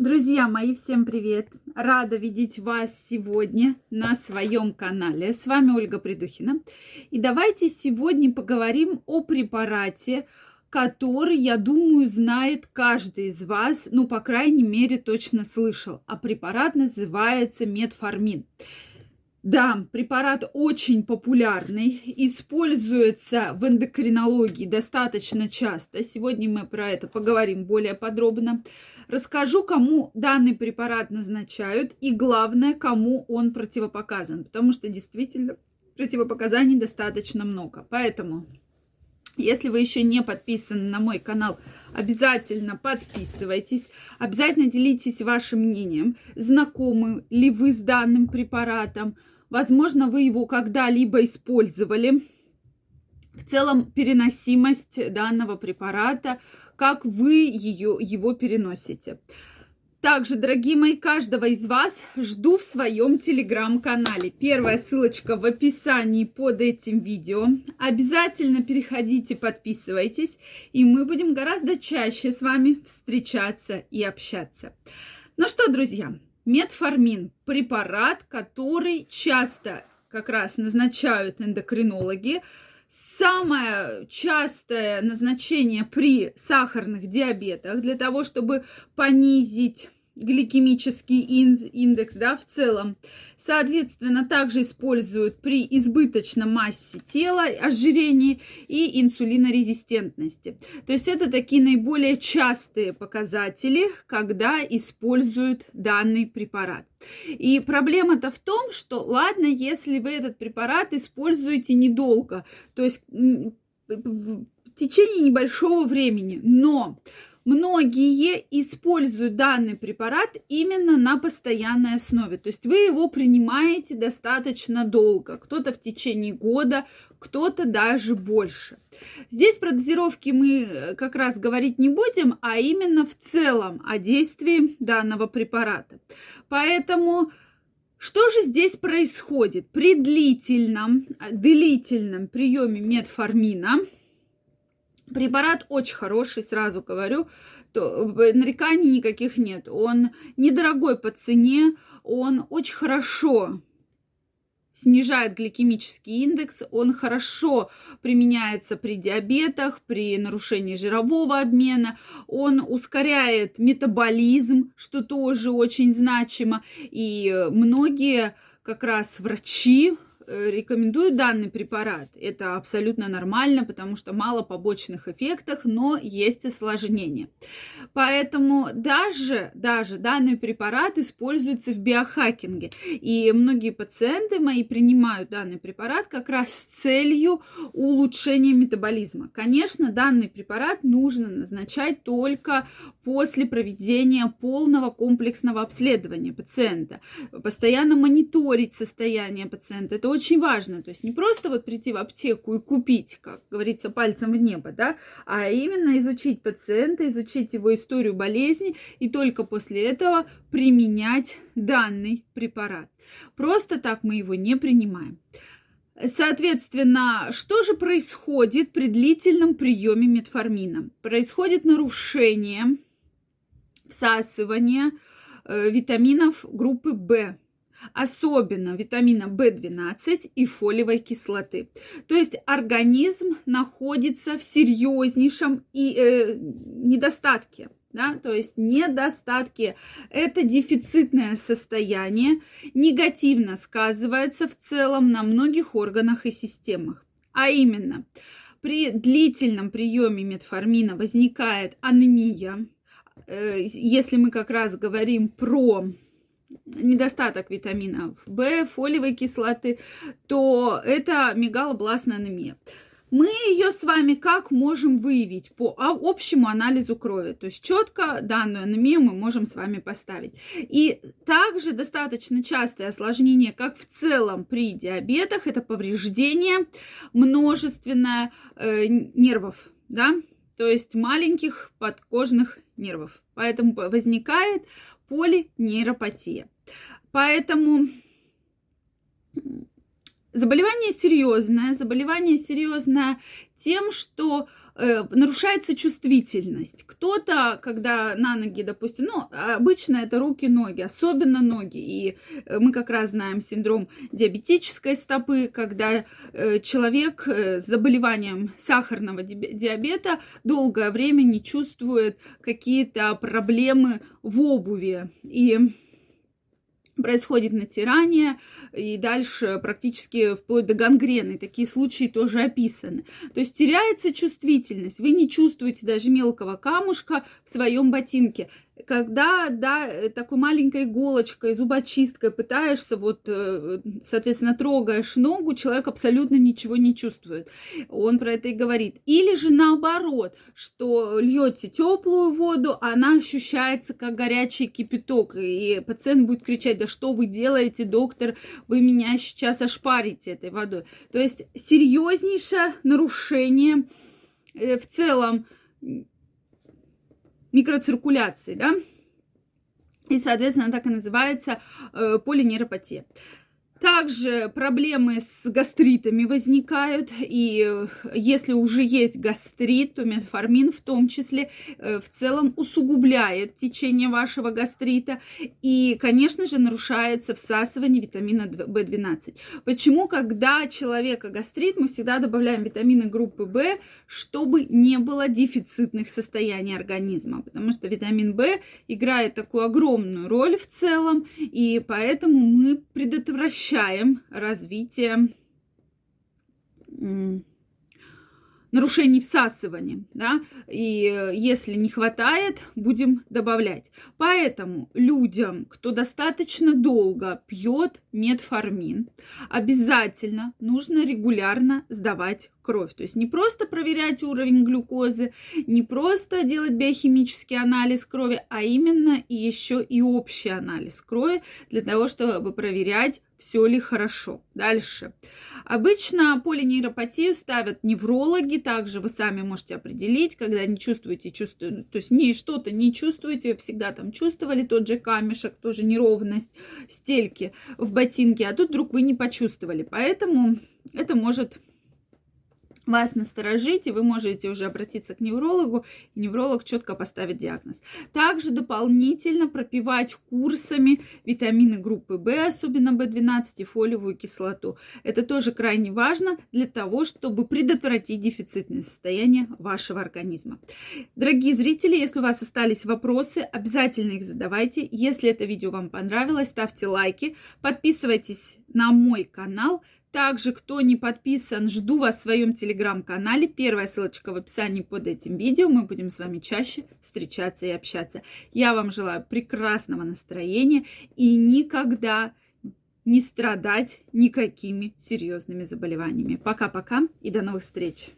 Друзья мои, всем привет! Рада видеть вас сегодня на своем канале. С вами Ольга Придухина. И давайте сегодня поговорим о препарате, который, я думаю, знает каждый из вас, ну, по крайней мере, точно слышал. А препарат называется метформин. Да, препарат очень популярный, используется в эндокринологии достаточно часто. Сегодня мы про это поговорим более подробно. Расскажу, кому данный препарат назначают и, главное, кому он противопоказан, потому что действительно противопоказаний достаточно много. Поэтому если вы еще не подписаны на мой канал, обязательно подписывайтесь, обязательно делитесь вашим мнением, знакомы ли вы с данным препаратом, Возможно, вы его когда-либо использовали. В целом, переносимость данного препарата, как вы ее, его переносите. Также, дорогие мои, каждого из вас жду в своем телеграм-канале. Первая ссылочка в описании под этим видео. Обязательно переходите, подписывайтесь, и мы будем гораздо чаще с вами встречаться и общаться. Ну что, друзья, Метформин – препарат, который часто как раз назначают эндокринологи. Самое частое назначение при сахарных диабетах для того, чтобы понизить гликемический индекс, да, в целом. Соответственно, также используют при избыточном массе тела, ожирении и инсулинорезистентности. То есть это такие наиболее частые показатели, когда используют данный препарат. И проблема-то в том, что ладно, если вы этот препарат используете недолго, то есть в течение небольшого времени, но многие используют данный препарат именно на постоянной основе. То есть вы его принимаете достаточно долго, кто-то в течение года, кто-то даже больше. Здесь про дозировки мы э, как раз говорить не будем, а именно в целом о действии данного препарата. Поэтому что же здесь происходит? При длительном, длительном приеме метформина Препарат очень хороший, сразу говорю, то нареканий никаких нет. Он недорогой по цене, он очень хорошо снижает гликемический индекс, он хорошо применяется при диабетах, при нарушении жирового обмена, он ускоряет метаболизм, что тоже очень значимо, и многие как раз врачи Э, рекомендуют данный препарат. Это абсолютно нормально, потому что мало побочных эффектов, но есть осложнения. Поэтому даже, даже данный препарат используется в биохакинге. И многие пациенты мои принимают данный препарат как раз с целью улучшения метаболизма. Конечно, данный препарат нужно назначать только после проведения полного комплексного обследования пациента. Постоянно мониторить состояние пациента. Это очень важно. То есть не просто вот прийти в аптеку и купить, как говорится, пальцем в небо, да, а именно изучить пациента, изучить его историю болезни и только после этого применять данный препарат. Просто так мы его не принимаем. Соответственно, что же происходит при длительном приеме метформина? Происходит нарушение всасывания э, витаминов группы В особенно витамина В12 и фолиевой кислоты. То есть организм находится в серьезнейшем и, э, недостатке. Да, то есть недостатки – это дефицитное состояние, негативно сказывается в целом на многих органах и системах. А именно, при длительном приеме метформина возникает анемия, если мы как раз говорим про недостаток витаминов В, фолиевой кислоты, то это мегалобластная анемия. Мы ее с вами как можем выявить по общему анализу крови? То есть четко данную анемию мы можем с вами поставить. И также достаточно частое осложнение, как в целом при диабетах, это повреждение множественное э, нервов, да, то есть маленьких подкожных нервов. Поэтому возникает полинейропатия. Поэтому заболевание серьезное. Заболевание серьезное тем, что э, нарушается чувствительность. Кто-то, когда на ноги, допустим, ну, обычно это руки-ноги, особенно ноги. И э, мы как раз знаем синдром диабетической стопы, когда э, человек э, с заболеванием сахарного диабета долгое время не чувствует какие-то проблемы в обуви. И происходит натирание, и дальше практически вплоть до гангрены. Такие случаи тоже описаны. То есть теряется чувствительность. Вы не чувствуете даже мелкого камушка в своем ботинке когда, да, э, такой маленькой иголочкой, зубочисткой пытаешься, вот, э, соответственно, трогаешь ногу, человек абсолютно ничего не чувствует. Он про это и говорит. Или же наоборот, что льете теплую воду, она ощущается как горячий кипяток, и пациент будет кричать, да что вы делаете, доктор, вы меня сейчас ошпарите этой водой. То есть серьезнейшее нарушение э, в целом микроциркуляции, да, и, соответственно, так и называется э, полинейропатия. Также проблемы с гастритами возникают, и э, если уже есть гастрит, то метформин в том числе э, в целом усугубляет течение вашего гастрита, и, конечно же, нарушается всасывание витамина В12. Почему, когда человека гастрит, мы всегда добавляем витамины группы В, чтобы не было дефицитных состояний организма, потому что витамин В играет такую огромную роль в целом, и поэтому мы предотвращаем исключаем развитие нарушений всасывания, да, и э, если не хватает, будем добавлять. Поэтому людям, кто достаточно долго пьет метформин, обязательно нужно регулярно сдавать кровь. То есть не просто проверять уровень глюкозы, не просто делать биохимический анализ крови, а именно еще и общий анализ крови для того, чтобы проверять, все ли хорошо. Дальше. Обычно полинейропатию ставят неврологи, также вы сами можете определить, когда не чувствуете, чувствуете, то есть не что-то не чувствуете, всегда там чувствовали тот же камешек, тоже неровность стельки в ботинке, а тут вдруг вы не почувствовали. Поэтому это может вас насторожить, и вы можете уже обратиться к неврологу, и невролог четко поставит диагноз. Также дополнительно пропивать курсами витамины группы В, особенно В12 и фолиевую кислоту. Это тоже крайне важно для того, чтобы предотвратить дефицитное состояние вашего организма. Дорогие зрители, если у вас остались вопросы, обязательно их задавайте. Если это видео вам понравилось, ставьте лайки, подписывайтесь на мой канал, также, кто не подписан, жду вас в своем телеграм-канале. Первая ссылочка в описании под этим видео. Мы будем с вами чаще встречаться и общаться. Я вам желаю прекрасного настроения и никогда не страдать никакими серьезными заболеваниями. Пока-пока и до новых встреч!